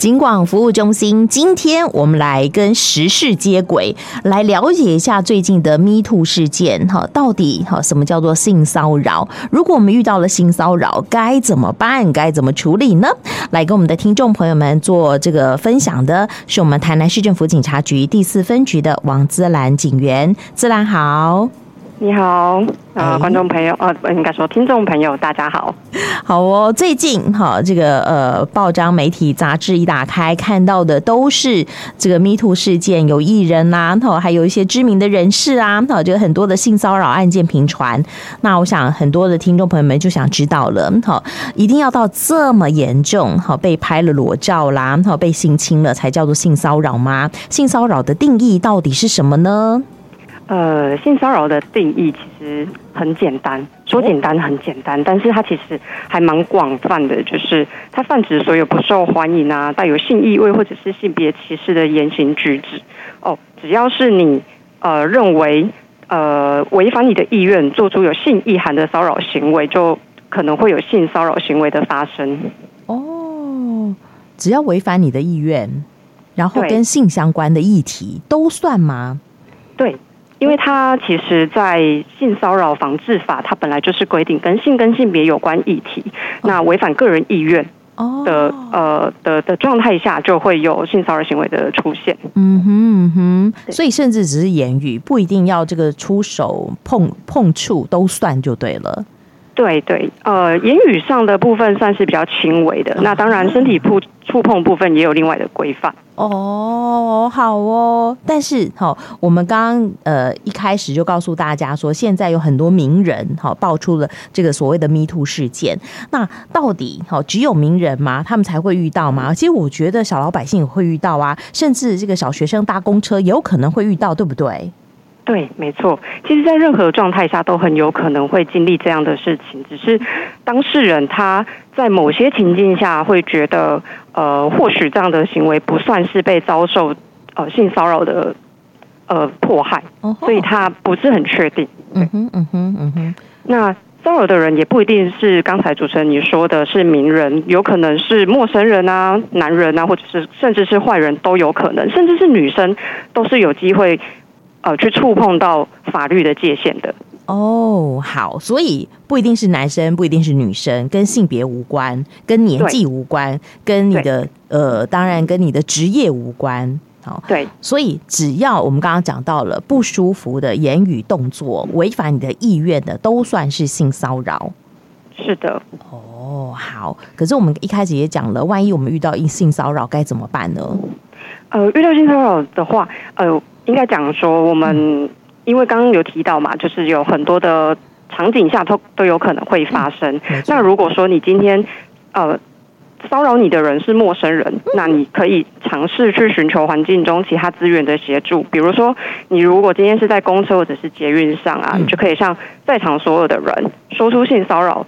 警广服务中心，今天我们来跟时事接轨，来了解一下最近的 Me Too 事件。哈，到底哈什么叫做性骚扰？如果我们遇到了性骚扰，该怎么办？该怎么处理呢？来跟我们的听众朋友们做这个分享的是我们台南市政府警察局第四分局的王姿兰警员。姿兰好。你好，啊，观众朋友，呃，应该说听众朋友，大家好。好哦，最近哈，这个呃，报章、媒体、杂志一打开，看到的都是这个 Me Too 事件，有艺人呐，哈，还有一些知名的人士啊，哈，这个很多的性骚扰案件频传。那我想很多的听众朋友们就想知道了，哈，一定要到这么严重，哈，被拍了裸照啦，哈，被性侵了才叫做性骚扰吗？性骚扰的定义到底是什么呢？呃，性骚扰的定义其实很简单，说简单很简单，但是它其实还蛮广泛的，就是它泛指所有不受欢迎啊、带有性意味或者是性别歧视的言行举止。哦，只要是你呃认为呃违反你的意愿，做出有性意涵的骚扰行为，就可能会有性骚扰行为的发生。哦，只要违反你的意愿，然后跟性相关的议题都算吗？对。因为它其实，在性骚扰防治法，它本来就是规定跟性跟性别有关议题，那违反个人意愿的呃的的状态下，就会有性骚扰行为的出现。嗯哼嗯哼，所以甚至只是言语，不一定要这个出手碰碰触都算就对了。对对，呃，言语上的部分算是比较轻微的，那当然身体触触碰部分也有另外的规范。哦，好哦，但是好，我们刚刚呃一开始就告诉大家说，现在有很多名人哈爆出了这个所谓的 Me Too 事件，那到底好只有名人吗？他们才会遇到吗？其实我觉得小老百姓也会遇到啊，甚至这个小学生搭公车也有可能会遇到，对不对？对，没错。其实，在任何状态下都很有可能会经历这样的事情，只是当事人他在某些情境下会觉得，呃，或许这样的行为不算是被遭受呃性骚扰的呃迫害，所以他不是很确定。嗯哼，嗯哼，嗯哼。那骚扰的人也不一定是刚才主持人你说的是名人，有可能是陌生人啊、男人啊，或者是甚至是坏人都有可能，甚至是女生都是有机会。呃，去触碰到法律的界限的哦，好，所以不一定是男生，不一定是女生，跟性别无关，跟年纪无关，跟你的呃，当然跟你的职业无关。好，对，所以只要我们刚刚讲到了不舒服的言语、动作，违反你的意愿的，都算是性骚扰。是的，哦，好。可是我们一开始也讲了，万一我们遇到性骚扰该怎么办呢？呃，遇到性骚扰的话，呃。应该讲说，我们因为刚刚有提到嘛，就是有很多的场景下都都有可能会发生。那如果说你今天呃骚扰你的人是陌生人，那你可以尝试去寻求环境中其他资源的协助。比如说，你如果今天是在公车或者是捷运上啊，你就可以向在场所有的人说出性骚扰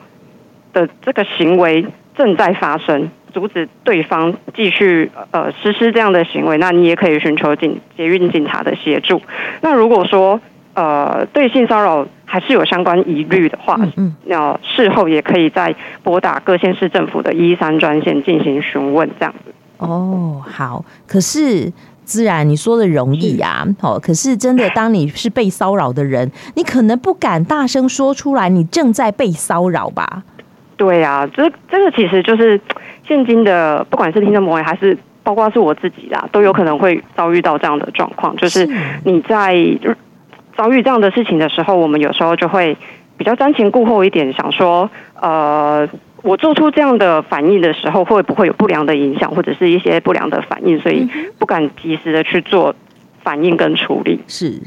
的这个行为正在发生。阻止对方继续呃实施这样的行为，那你也可以寻求警捷运警察的协助。那如果说呃对性骚扰还是有相关疑虑的话，嗯，嗯，那事后也可以再拨打各县市政府的一一三专线进行询问，这样子。哦，好。可是自然你说的容易呀，哦，可是真的当你是被骚扰的人，你可能不敢大声说出来，你正在被骚扰吧？对呀，这这个其实就是。现今的不管是听众朋友还是包括是我自己啦，都有可能会遭遇到这样的状况。就是你在遭遇这样的事情的时候，我们有时候就会比较瞻前顾后一点，想说，呃，我做出这样的反应的时候，会不会有不良的影响，或者是一些不良的反应，所以不敢及时的去做反应跟处理。是。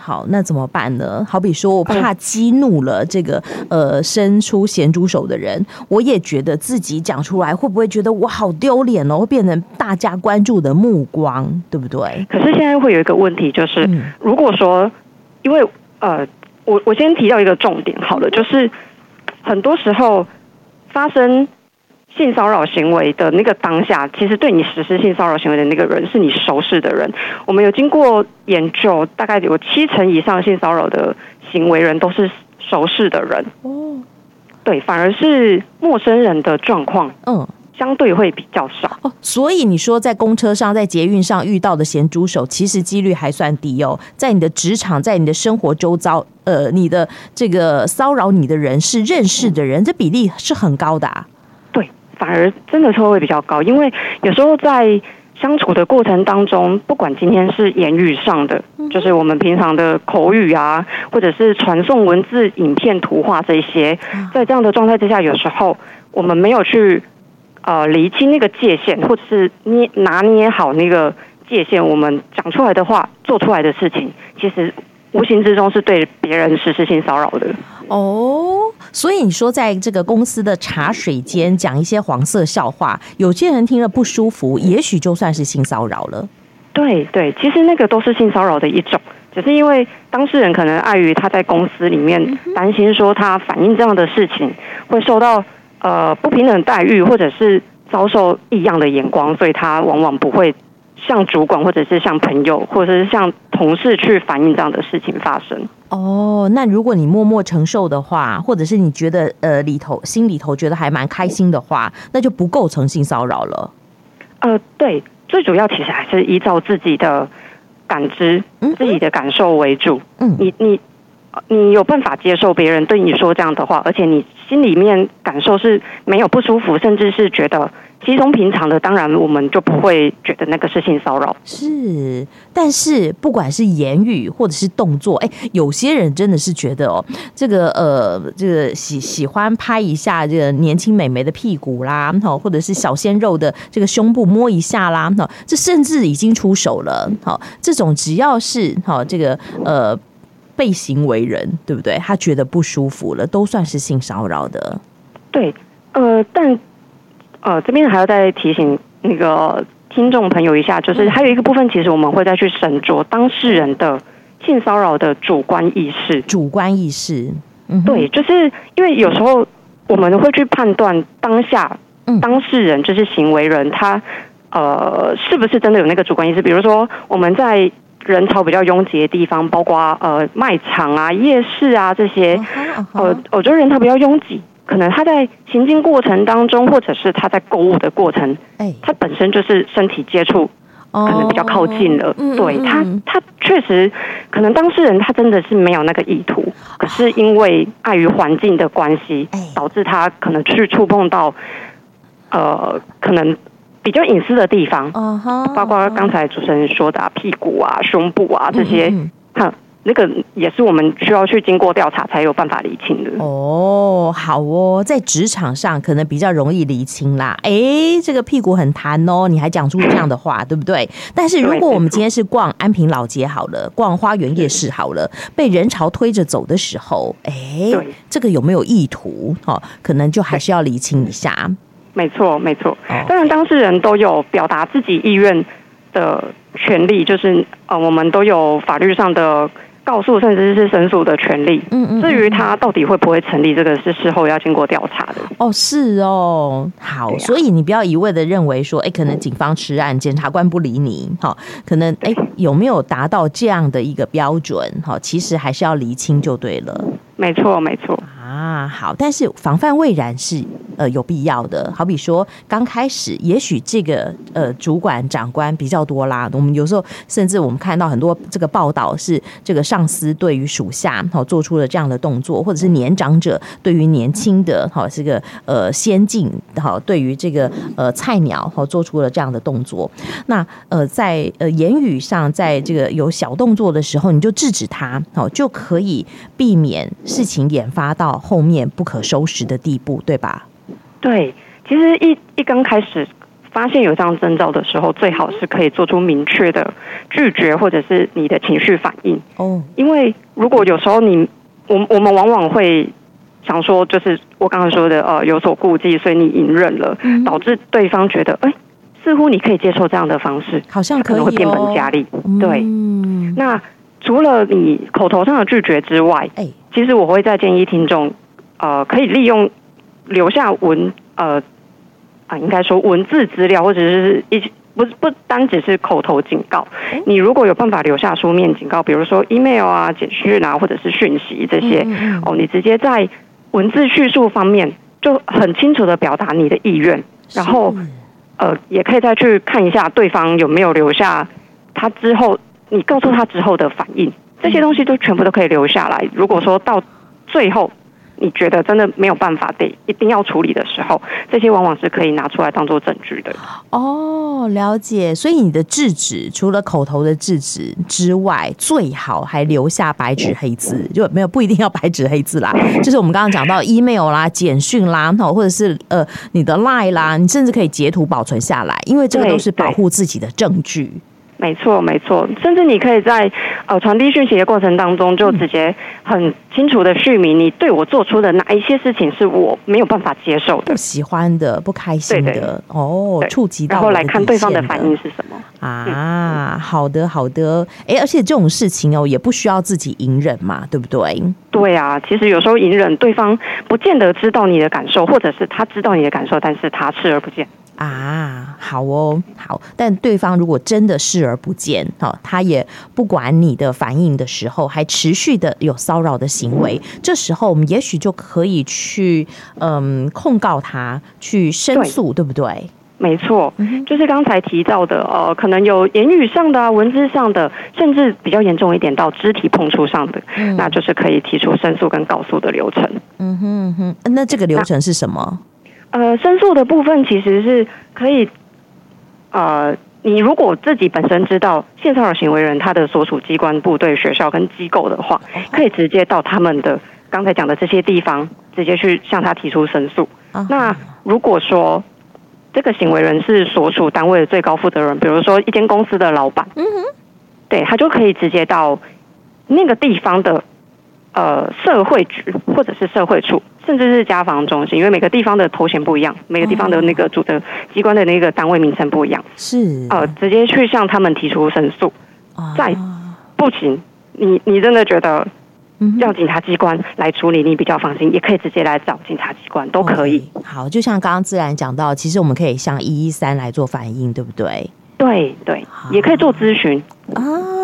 好，那怎么办呢？好比说，我怕激怒了这个呃伸出咸猪手的人，我也觉得自己讲出来会不会觉得我好丢脸哦，会变成大家关注的目光，对不对？可是现在会有一个问题，就是如果说，因为呃，我我先提到一个重点，好了，就是很多时候发生。性骚扰行为的那个当下，其实对你实施性骚扰行为的那个人是你熟识的人。我们有经过研究，大概有七成以上性骚扰的行为人都是熟识的人。哦，对，反而是陌生人的状况，嗯，相对会比较少哦。所以你说在公车上、在捷运上遇到的咸猪手，其实几率还算低哦。在你的职场、在你的生活周遭，呃，你的这个骚扰你的人是认识的人，这比例是很高的啊。对，反而真的是会比较高，因为有时候在。相处的过程当中，不管今天是言语上的，就是我们平常的口语啊，或者是传送文字、影片、图画这些，在这样的状态之下，有时候我们没有去呃厘清那个界限，或者是捏拿捏好那个界限，我们讲出来的话、做出来的事情，其实无形之中是对别人实施性骚扰的。哦，所以你说在这个公司的茶水间讲一些黄色笑话，有些人听了不舒服，也许就算是性骚扰了。对对，其实那个都是性骚扰的一种，只是因为当事人可能碍于他在公司里面担心说他反映这样的事情会受到呃不平等待遇，或者是遭受异样的眼光，所以他往往不会。向主管，或者是向朋友，或者是向同事去反映这样的事情发生。哦，那如果你默默承受的话，或者是你觉得呃里头心里头觉得还蛮开心的话，那就不构成性骚扰了。呃，对，最主要其实还是依照自己的感知、嗯、自己的感受为主。嗯，你你你有办法接受别人对你说这样的话，而且你心里面感受是没有不舒服，甚至是觉得。稀松平常的，当然我们就不会觉得那个是性骚扰。是，但是不管是言语或者是动作，哎，有些人真的是觉得哦，这个呃，这个喜喜欢拍一下这个年轻美眉的屁股啦，好，或者是小鲜肉的这个胸部摸一下啦，好，这甚至已经出手了。好，这种只要是好这个呃被行为人，对不对？他觉得不舒服了，都算是性骚扰的。对，呃，但。呃，这边还要再提醒那个听众朋友一下，就是还有一个部分，其实我们会再去审酌当事人的性骚扰的主观意识。主观意识，嗯，对，就是因为有时候我们会去判断当下当事人就是行为人，他呃是不是真的有那个主观意识？比如说我们在人潮比较拥挤的地方，包括呃卖场啊、夜市啊这些，呃，我觉得人潮比较拥挤。可能他在行进过程当中，或者是他在购物的过程，哎，他本身就是身体接触，可能比较靠近了。哦、对他，他确实可能当事人他真的是没有那个意图，可是因为碍于环境的关系，导致他可能去触碰到，呃，可能比较隐私的地方，包括刚才主持人说的、啊、屁股啊、胸部啊这些，哼。那个也是我们需要去经过调查才有办法厘清的哦。好哦，在职场上可能比较容易厘清啦。哎，这个屁股很弹哦，你还讲出这样的话，对不对？但是如果我们今天是逛安平老街好了，逛花园夜市好了，被人潮推着走的时候，哎，这个有没有意图？哦，可能就还是要厘清一下。没错，没错。当然，当事人都有表达自己意愿的权利，就是呃，我们都有法律上的。告诉甚至是申诉的权利。嗯嗯。至于他到底会不会成立，这个是事后要经过调查的。哦，是哦。好，所以你不要一味的认为说，哎，可能警方吃案，检察官不理你，好，可能哎有没有达到这样的一个标准？好，其实还是要厘清就对了。没错，没错。啊，好，但是防范未然是呃有必要的。好比说刚开始，也许这个呃主管长官比较多啦。我们有时候甚至我们看到很多这个报道是这个上司对于属下好做出了这样的动作，或者是年长者对于年轻的好这个呃先进好对于这个呃菜鸟好做出了这样的动作。那呃在呃言语上，在这个有小动作的时候，你就制止他好，就可以避免事情演发到。后面不可收拾的地步，对吧？对，其实一一刚开始发现有这样征兆的时候，最好是可以做出明确的拒绝，或者是你的情绪反应。哦，因为如果有时候你，我我们往往会想说，就是我刚刚说的，呃，有所顾忌，所以你隐忍了，嗯、导致对方觉得，哎，似乎你可以接受这样的方式，好像可，可能会变本加厉。对，嗯、那除了你口头上的拒绝之外，哎。其实我会再建议听众，呃，可以利用留下文，呃，啊，应该说文字资料，或者是一不不单只是口头警告。你如果有办法留下书面警告，比如说 email 啊、简讯啊，或者是讯息这些，哦，你直接在文字叙述方面就很清楚的表达你的意愿，然后呃，也可以再去看一下对方有没有留下他之后，你告诉他之后的反应，这些东西都全部都可以留下来。如果说到最后。你觉得真的没有办法得一定要处理的时候，这些往往是可以拿出来当做证据的。哦，了解。所以你的制止除了口头的制止之外，最好还留下白纸黑字，就没有不一定要白纸黑字啦。就是我们刚刚讲到 email 啦、简讯啦，或者是呃你的 line 啦，你甚至可以截图保存下来，因为这个都是保护自己的证据。没错，没错，甚至你可以在呃传递讯息的过程当中，就直接很清楚的叙明你对我做出的哪一些事情是我没有办法接受的、不喜欢的、不开心的。对对哦，触及到，然后来看对方的反应是什么啊？好的，好的。哎，而且这种事情哦，也不需要自己隐忍嘛，对不对？对啊，其实有时候隐忍，对方不见得知道你的感受，或者是他知道你的感受，但是他视而不见。啊，好哦，好。但对方如果真的视而不见，哈，他也不管你的反应的时候，还持续的有骚扰的行为，这时候我们也许就可以去，嗯，控告他，去申诉，对，对不对？没错，就是刚才提到的，呃，可能有言语上的、啊、文字上的，甚至比较严重一点到肢体碰触上的，嗯，那就是可以提出申诉跟告诉的流程。嗯哼哼，那这个流程是什么？呃，申诉的部分其实是可以，呃，你如果自己本身知道性骚扰行为人他的所属机关、部队、学校跟机构的话，可以直接到他们的刚才讲的这些地方，直接去向他提出申诉。那如果说这个行为人是所属单位的最高负责人，比如说一间公司的老板，嗯哼，对，他就可以直接到那个地方的。呃，社会局或者是社会处，甚至是家防中心，因为每个地方的头衔不一样，每个地方的那个主的机关的那个单位名称不一样，是呃，直接去向他们提出申诉。再不行，你你真的觉得要警察机关来处理你比较放心，也可以直接来找警察机关，都可以。Okay, 好，就像刚刚自然讲到，其实我们可以向一一三来做反应，对不对？对对，也可以做咨询啊，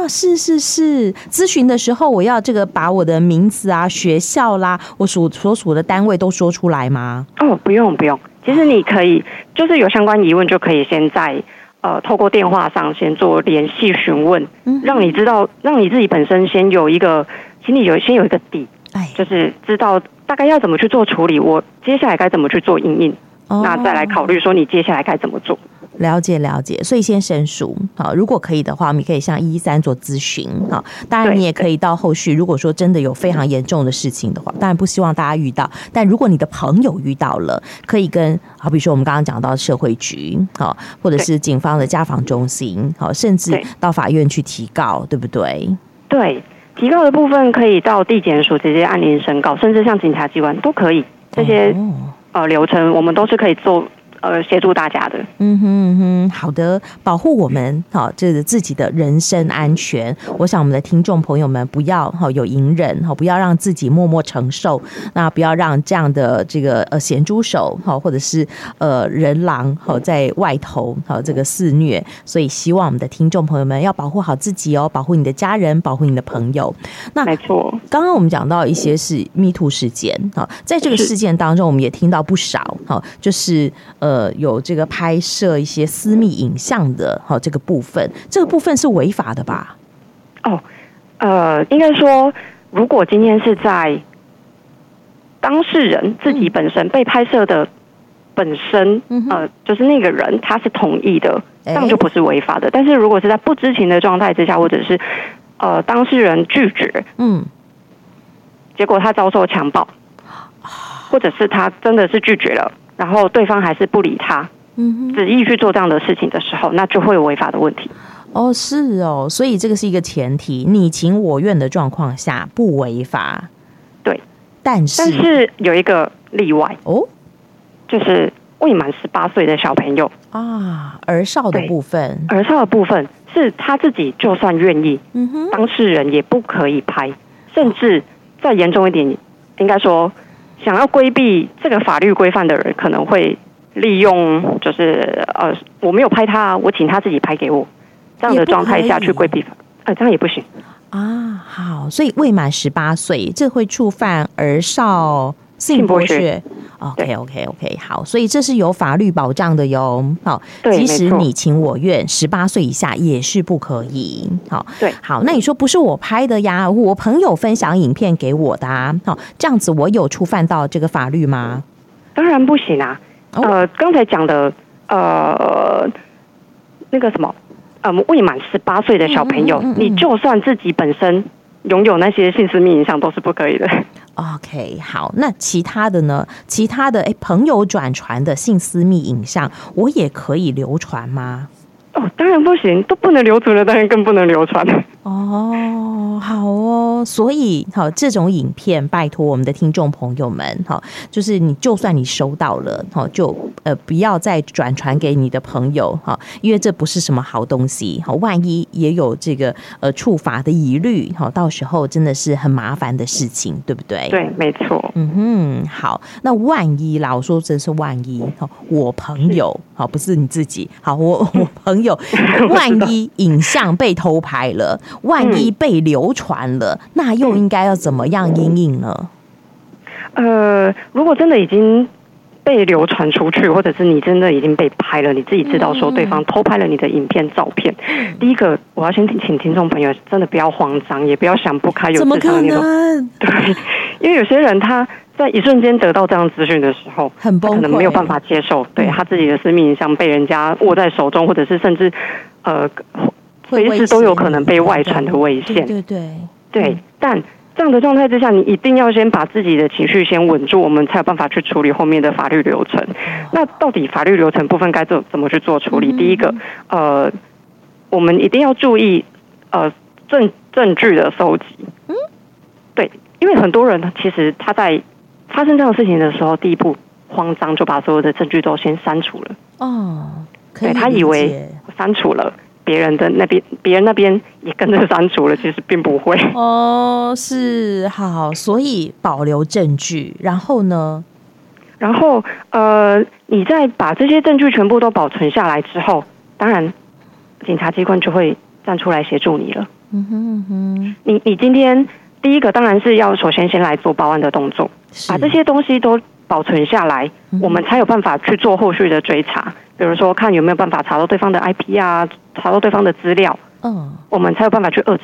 是是是，咨询的时候我要这个把我的名字啊、学校啦、我属所属的单位都说出来吗？哦，不用不用，其实你可以就是有相关疑问就可以先在呃透过电话上先做联系询问，嗯，让你知道，让你自己本身先有一个心里有先有一个底，哎，就是知道大概要怎么去做处理，我接下来该怎么去做应应，哦，那再来考虑说你接下来该怎么做。了解了解，所以先申诉好，如果可以的话，我们可以向一一三做咨询好，当然你也可以到后续，如果说真的有非常严重的事情的话，当然不希望大家遇到。但如果你的朋友遇到了，可以跟好，比如说我们刚刚讲到社会局好，或者是警方的家访中心好，甚至到法院去提告，对不对？对，提告的部分可以到地检署直接按铃申告，甚至像警察机关都可以。这些呃流程我们都是可以做。呃，协助大家的，嗯哼嗯哼，好的，保护我们好，这是自己的人身安全。我想我们的听众朋友们不要哈有隐忍哈，不要让自己默默承受，那不要让这样的这个呃咸猪手哈，或者是呃人狼哈在外头哈这个肆虐。所以希望我们的听众朋友们要保护好自己哦，保护你的家人，保护你的朋友。那没错，刚刚我们讲到一些是 Me Too 事件哈，在这个事件当中，我们也听到不少哈，就是呃。呃，有这个拍摄一些私密影像的，哈，这个部分，这个部分是违法的吧？哦，呃，应该说，如果今天是在当事人自己本身被拍摄的本身，嗯、呃，就是那个人他是同意的，这样就不是违法的。但是如果是在不知情的状态之下，或者是呃当事人拒绝，嗯，结果他遭受强暴，或者是他真的是拒绝了。然后对方还是不理他，嗯哼，执意去做这样的事情的时候，那就会有违法的问题。哦，是哦，所以这个是一个前提，你情我愿的状况下不违法。对，但是但是有一个例外哦，就是未满十八岁的小朋友啊，儿少的部分，儿少的部分是他自己就算愿意，嗯哼，当事人也不可以拍，甚至再严重一点，应该说。想要规避这个法律规范的人，可能会利用，就是呃，我没有拍他，我请他自己拍给我，这样的状态下去规避法，呃，这样也不行。啊。好，所以未满十八岁，这会触犯儿少性剥削 OK OK OK，好，所以这是有法律保障的哟。好，即使你情我愿，十八岁以下也是不可以。好，对，好，那你说不是我拍的呀？我朋友分享影片给我的啊。好，这样子我有触犯到这个法律吗？当然不行啊。呃，刚才讲的呃那个什么，呃，未满十八岁的小朋友，嗯嗯嗯嗯，你就算自己本身拥有那些性私密影像都是不可以的。OK，好，那其他的呢？其他的哎，朋友转传的性私密影像，我也可以流传吗？哦，当然不行，都不能留存了，当然更不能流传。哦，好哦，所以好，这种影片，拜托我们的听众朋友们，好，就是你就算你收到了，好，就呃不要再转传给你的朋友，哈，因为这不是什么好东西，好，万一也有这个呃处罚的疑虑，好，到时候真的是很麻烦的事情，对不对？对，没错。嗯哼，好，那万一啦，我说真是万一，好，我朋友，好，不是你自己，好，我我朋友。有万一影像被偷拍了，万一被流传了，嗯、那又应该要怎么样应应呢？呃，如果真的已经被流传出去，或者是你真的已经被拍了，你自己知道说对方偷拍了你的影片、照片，嗯、第一个我要先请听众朋友真的不要慌张，也不要想不开，有怎么可能？对，因为有些人他。在一瞬间得到这样资讯的时候，很崩溃，可能没有办法接受，对他自己的私密影像被人家握在手中，或者是甚至呃，随时都有可能被外传的危险。对对对，对。但这样的状态之下，你一定要先把自己的情绪先稳住，我们才有办法去处理后面的法律流程。那到底法律流程部分该怎怎么去做处理？第一个，呃，我们一定要注意呃证证据的搜集。嗯，对，因为很多人其实他在发生这样的事情的时候，第一步慌张就把所有的证据都先删除了。哦，对，他以为删除了，别人的那边，别人那边也跟着删除了，其实并不会。哦，是好，所以保留证据，然后呢？然后呃，你再把这些证据全部都保存下来之后，当然警察机关就会站出来协助你了。嗯哼嗯哼，你你今天。第一个当然是要首先先来做报案的动作，把这些东西都保存下来，嗯，我们才有办法去做后续的追查。比如说，看有没有办法查到对方的 IP 啊，查到对方的资料，嗯，我们才有办法去遏制，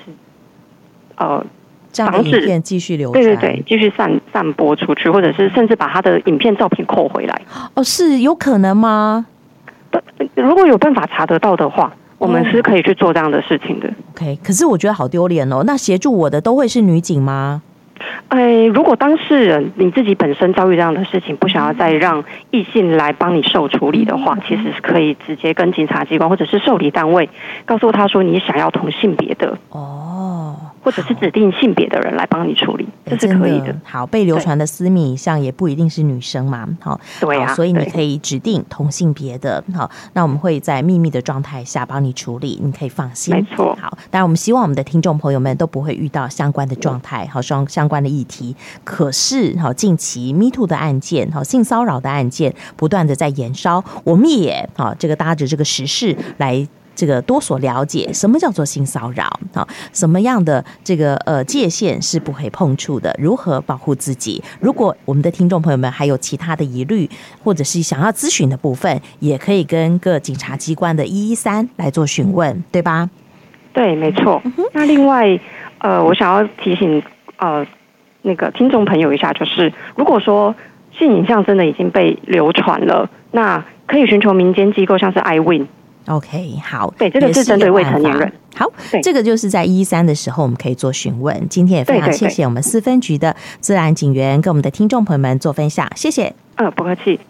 呃，防止继续流传，对对对，继续散散播出去，或者是甚至把他的影片、照片扣回来。哦，是有可能吗？如果有办法查得到的话。我们是可以去做这样的事情的。OK，可是我觉得好丢脸哦。那协助我的都会是女警吗？哎，如果当事人你自己本身遭遇这样的事情，不想要再让异性来帮你受处理的话，其实是可以直接跟警察机关或者是受理单位告诉他说你想要同性别的哦。或者是指定性别的人来帮你处理，这是可以的。好，被流传的私密影像也不一定是女生嘛，好，对啊，所以你可以指定同性别的，好，那我们会在秘密的状态下帮你处理，你可以放心。没错，好，当然我们希望我们的听众朋友们都不会遇到相关的状态，好，相相关的议题。可是，好，近期 Me Too 的案件，好，性骚扰的案件不断的在延烧，我们也好，这个搭着这个时事来。这个多所了解，什么叫做性骚扰？啊，什么样的这个呃界限是不可以碰触的？如何保护自己？如果我们的听众朋友们还有其他的疑虑，或者是想要咨询的部分，也可以跟各警察机关的一一三来做询问，对吧？对，没错。那另外，呃，我想要提醒呃那个听众朋友一下，就是如果说性影像真的已经被流传了，那可以寻求民间机构，像是 iWin。OK，好，对，这个是针对未成年人。好，这个就是在一三的时候，我们可以做询问。今天也非常谢谢我们四分局的自然警员跟我们的听众朋友们做分享，谢谢。嗯，不客气。